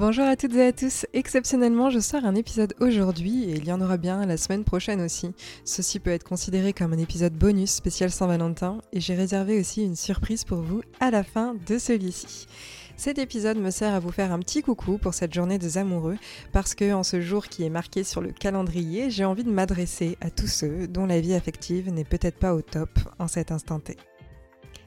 Bonjour à toutes et à tous. Exceptionnellement, je sors un épisode aujourd'hui et il y en aura bien la semaine prochaine aussi. Ceci peut être considéré comme un épisode bonus spécial Saint-Valentin et j'ai réservé aussi une surprise pour vous à la fin de celui-ci. Cet épisode me sert à vous faire un petit coucou pour cette journée des amoureux parce que en ce jour qui est marqué sur le calendrier, j'ai envie de m'adresser à tous ceux dont la vie affective n'est peut-être pas au top en cet instant T.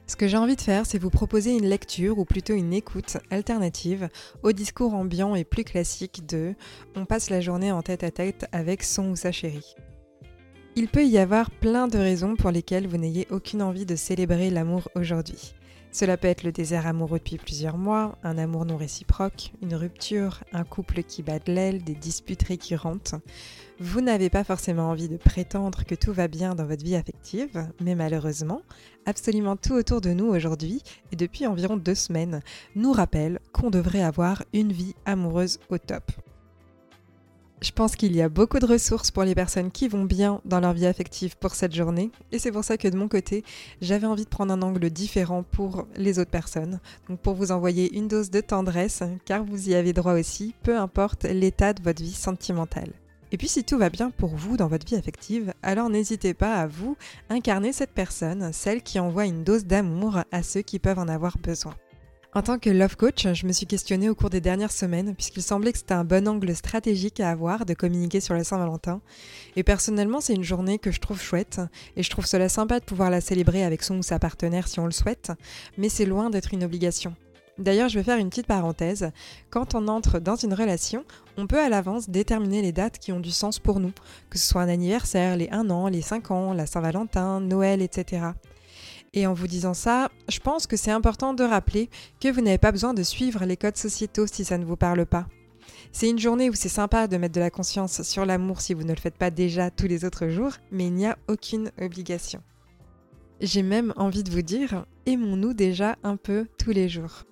Ce que j'ai envie de faire, c'est vous proposer une lecture ou plutôt une écoute alternative au discours ambiant et plus classique de On passe la journée en tête à tête avec son ou sa chérie. Il peut y avoir plein de raisons pour lesquelles vous n'ayez aucune envie de célébrer l'amour aujourd'hui. Cela peut être le désert amoureux depuis plusieurs mois, un amour non réciproque, une rupture, un couple qui bat de l'aile, des disputes récurrentes. Vous n'avez pas forcément envie de prétendre que tout va bien dans votre vie affective, mais malheureusement, absolument tout autour de nous aujourd'hui, et depuis environ deux semaines, nous rappelle qu'on devrait avoir une vie amoureuse au top. Je pense qu'il y a beaucoup de ressources pour les personnes qui vont bien dans leur vie affective pour cette journée. Et c'est pour ça que de mon côté, j'avais envie de prendre un angle différent pour les autres personnes. Donc pour vous envoyer une dose de tendresse, car vous y avez droit aussi, peu importe l'état de votre vie sentimentale. Et puis si tout va bien pour vous dans votre vie affective, alors n'hésitez pas à vous incarner cette personne, celle qui envoie une dose d'amour à ceux qui peuvent en avoir besoin. En tant que love coach, je me suis questionnée au cours des dernières semaines, puisqu'il semblait que c'était un bon angle stratégique à avoir de communiquer sur la Saint-Valentin. Et personnellement, c'est une journée que je trouve chouette, et je trouve cela sympa de pouvoir la célébrer avec son ou sa partenaire si on le souhaite, mais c'est loin d'être une obligation. D'ailleurs, je vais faire une petite parenthèse. Quand on entre dans une relation, on peut à l'avance déterminer les dates qui ont du sens pour nous, que ce soit un anniversaire, les 1 an, les 5 ans, la Saint-Valentin, Noël, etc. Et en vous disant ça, je pense que c'est important de rappeler que vous n'avez pas besoin de suivre les codes sociétaux si ça ne vous parle pas. C'est une journée où c'est sympa de mettre de la conscience sur l'amour si vous ne le faites pas déjà tous les autres jours, mais il n'y a aucune obligation. J'ai même envie de vous dire, aimons-nous déjà un peu tous les jours.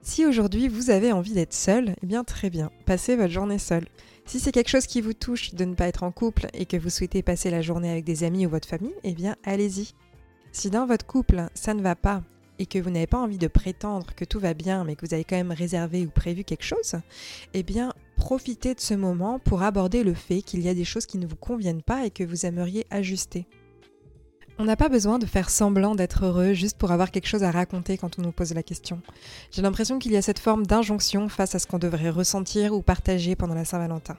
Si aujourd'hui vous avez envie d'être seul, eh bien très bien, passez votre journée seul. Si c'est quelque chose qui vous touche de ne pas être en couple et que vous souhaitez passer la journée avec des amis ou votre famille, eh bien allez-y. Si dans votre couple, ça ne va pas et que vous n'avez pas envie de prétendre que tout va bien, mais que vous avez quand même réservé ou prévu quelque chose, eh bien, profitez de ce moment pour aborder le fait qu'il y a des choses qui ne vous conviennent pas et que vous aimeriez ajuster. On n'a pas besoin de faire semblant d'être heureux juste pour avoir quelque chose à raconter quand on nous pose la question. J'ai l'impression qu'il y a cette forme d'injonction face à ce qu'on devrait ressentir ou partager pendant la Saint-Valentin.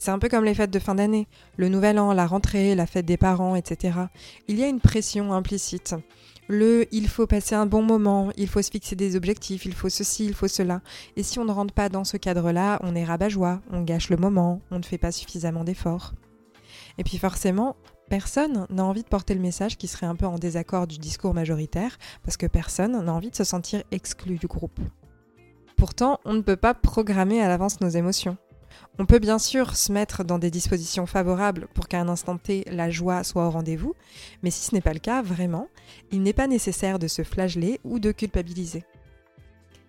C'est un peu comme les fêtes de fin d'année, le nouvel an, la rentrée, la fête des parents, etc. Il y a une pression implicite. Le il faut passer un bon moment, il faut se fixer des objectifs, il faut ceci, il faut cela. Et si on ne rentre pas dans ce cadre-là, on est rabat-joie, on gâche le moment, on ne fait pas suffisamment d'efforts. Et puis forcément, Personne n'a envie de porter le message qui serait un peu en désaccord du discours majoritaire, parce que personne n'a envie de se sentir exclu du groupe. Pourtant, on ne peut pas programmer à l'avance nos émotions. On peut bien sûr se mettre dans des dispositions favorables pour qu'à un instant T, la joie soit au rendez-vous, mais si ce n'est pas le cas, vraiment, il n'est pas nécessaire de se flageller ou de culpabiliser.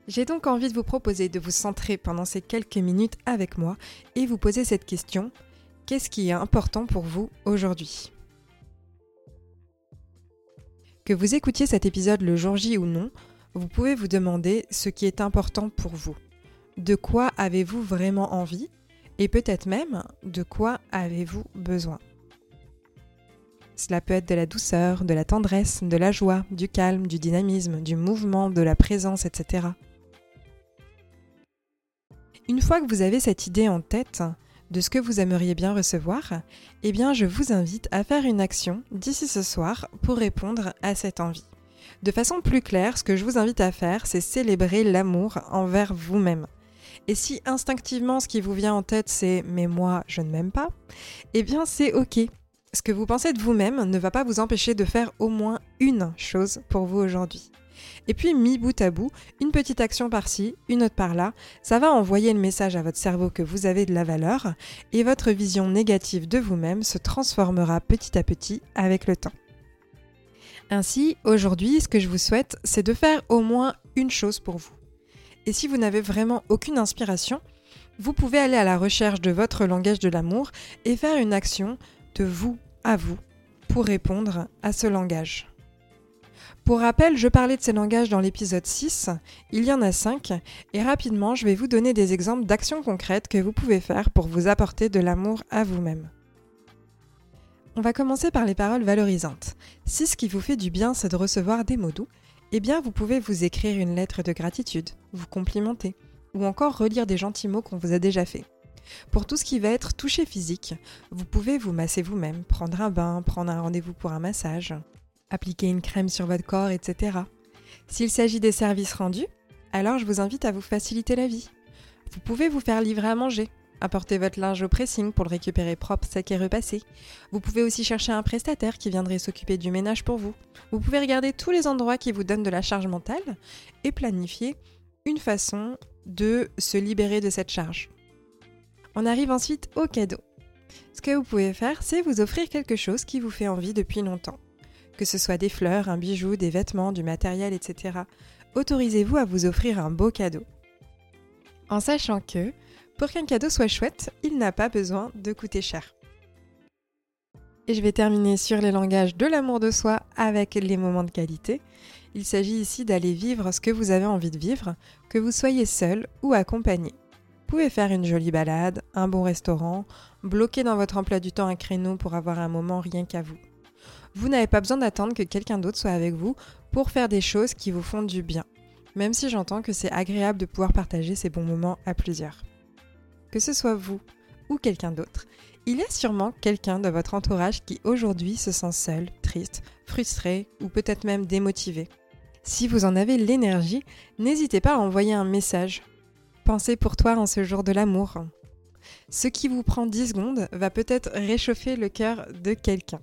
J'ai donc envie de vous proposer de vous centrer pendant ces quelques minutes avec moi et vous poser cette question Qu'est-ce qui est important pour vous aujourd'hui? Que vous écoutiez cet épisode le jour J ou non, vous pouvez vous demander ce qui est important pour vous. De quoi avez-vous vraiment envie? Et peut-être même de quoi avez-vous besoin? Cela peut être de la douceur, de la tendresse, de la joie, du calme, du dynamisme, du mouvement, de la présence, etc. Une fois que vous avez cette idée en tête, de ce que vous aimeriez bien recevoir, eh bien je vous invite à faire une action d'ici ce soir pour répondre à cette envie. De façon plus claire, ce que je vous invite à faire, c'est célébrer l'amour envers vous-même. Et si instinctivement ce qui vous vient en tête c'est mais moi je ne m'aime pas, eh bien c'est ok. Ce que vous pensez de vous-même ne va pas vous empêcher de faire au moins une chose pour vous aujourd'hui. Et puis, mis bout à bout, une petite action par-ci, une autre par-là, ça va envoyer le message à votre cerveau que vous avez de la valeur et votre vision négative de vous-même se transformera petit à petit avec le temps. Ainsi, aujourd'hui, ce que je vous souhaite, c'est de faire au moins une chose pour vous. Et si vous n'avez vraiment aucune inspiration, vous pouvez aller à la recherche de votre langage de l'amour et faire une action de vous à vous pour répondre à ce langage. Pour rappel, je parlais de ces langages dans l'épisode 6, il y en a 5, et rapidement je vais vous donner des exemples d'actions concrètes que vous pouvez faire pour vous apporter de l'amour à vous-même. On va commencer par les paroles valorisantes. Si ce qui vous fait du bien c'est de recevoir des mots doux, eh bien vous pouvez vous écrire une lettre de gratitude, vous complimenter, ou encore relire des gentils mots qu'on vous a déjà faits. Pour tout ce qui va être touché physique, vous pouvez vous masser vous-même, prendre un bain, prendre un rendez-vous pour un massage, appliquer une crème sur votre corps, etc. S'il s'agit des services rendus, alors je vous invite à vous faciliter la vie. Vous pouvez vous faire livrer à manger, apporter votre linge au pressing pour le récupérer propre, sec et repassé. Vous pouvez aussi chercher un prestataire qui viendrait s'occuper du ménage pour vous. Vous pouvez regarder tous les endroits qui vous donnent de la charge mentale et planifier une façon de se libérer de cette charge. On arrive ensuite au cadeau. Ce que vous pouvez faire, c'est vous offrir quelque chose qui vous fait envie depuis longtemps. Que ce soit des fleurs, un bijou, des vêtements, du matériel, etc. Autorisez-vous à vous offrir un beau cadeau. En sachant que, pour qu'un cadeau soit chouette, il n'a pas besoin de coûter cher. Et je vais terminer sur les langages de l'amour de soi avec les moments de qualité. Il s'agit ici d'aller vivre ce que vous avez envie de vivre, que vous soyez seul ou accompagné. Pouvez faire une jolie balade, un bon restaurant, bloquer dans votre emploi du temps un créneau pour avoir un moment rien qu'à vous. Vous n'avez pas besoin d'attendre que quelqu'un d'autre soit avec vous pour faire des choses qui vous font du bien, même si j'entends que c'est agréable de pouvoir partager ces bons moments à plusieurs. Que ce soit vous ou quelqu'un d'autre, il y a sûrement quelqu'un de votre entourage qui aujourd'hui se sent seul, triste, frustré ou peut-être même démotivé. Si vous en avez l'énergie, n'hésitez pas à envoyer un message Pensez pour toi en ce jour de l'amour. Ce qui vous prend 10 secondes va peut-être réchauffer le cœur de quelqu'un.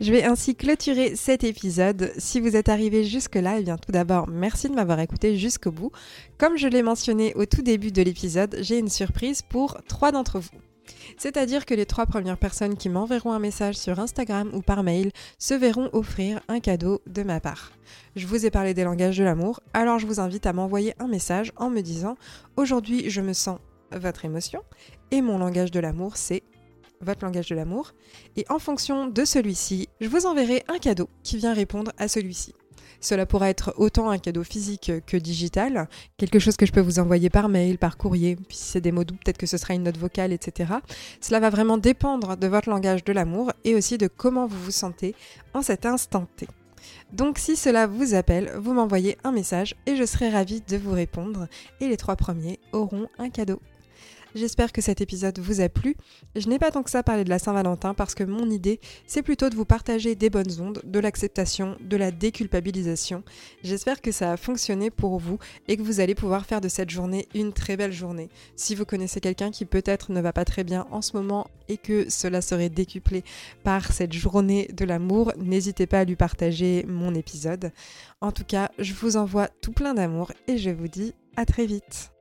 Je vais ainsi clôturer cet épisode. Si vous êtes arrivé jusque-là, eh bien tout d'abord, merci de m'avoir écouté jusqu'au bout. Comme je l'ai mentionné au tout début de l'épisode, j'ai une surprise pour trois d'entre vous. C'est-à-dire que les trois premières personnes qui m'enverront un message sur Instagram ou par mail se verront offrir un cadeau de ma part. Je vous ai parlé des langages de l'amour, alors je vous invite à m'envoyer un message en me disant Aujourd'hui je me sens votre émotion et mon langage de l'amour c'est votre langage de l'amour. Et en fonction de celui-ci, je vous enverrai un cadeau qui vient répondre à celui-ci. Cela pourra être autant un cadeau physique que digital, quelque chose que je peux vous envoyer par mail, par courrier, puis si c'est des mots doux, peut-être que ce sera une note vocale, etc. Cela va vraiment dépendre de votre langage de l'amour et aussi de comment vous vous sentez en cet instant T. Donc si cela vous appelle, vous m'envoyez un message et je serai ravie de vous répondre et les trois premiers auront un cadeau. J'espère que cet épisode vous a plu. Je n'ai pas tant que ça parlé de la Saint-Valentin parce que mon idée, c'est plutôt de vous partager des bonnes ondes, de l'acceptation, de la déculpabilisation. J'espère que ça a fonctionné pour vous et que vous allez pouvoir faire de cette journée une très belle journée. Si vous connaissez quelqu'un qui peut-être ne va pas très bien en ce moment et que cela serait décuplé par cette journée de l'amour, n'hésitez pas à lui partager mon épisode. En tout cas, je vous envoie tout plein d'amour et je vous dis à très vite.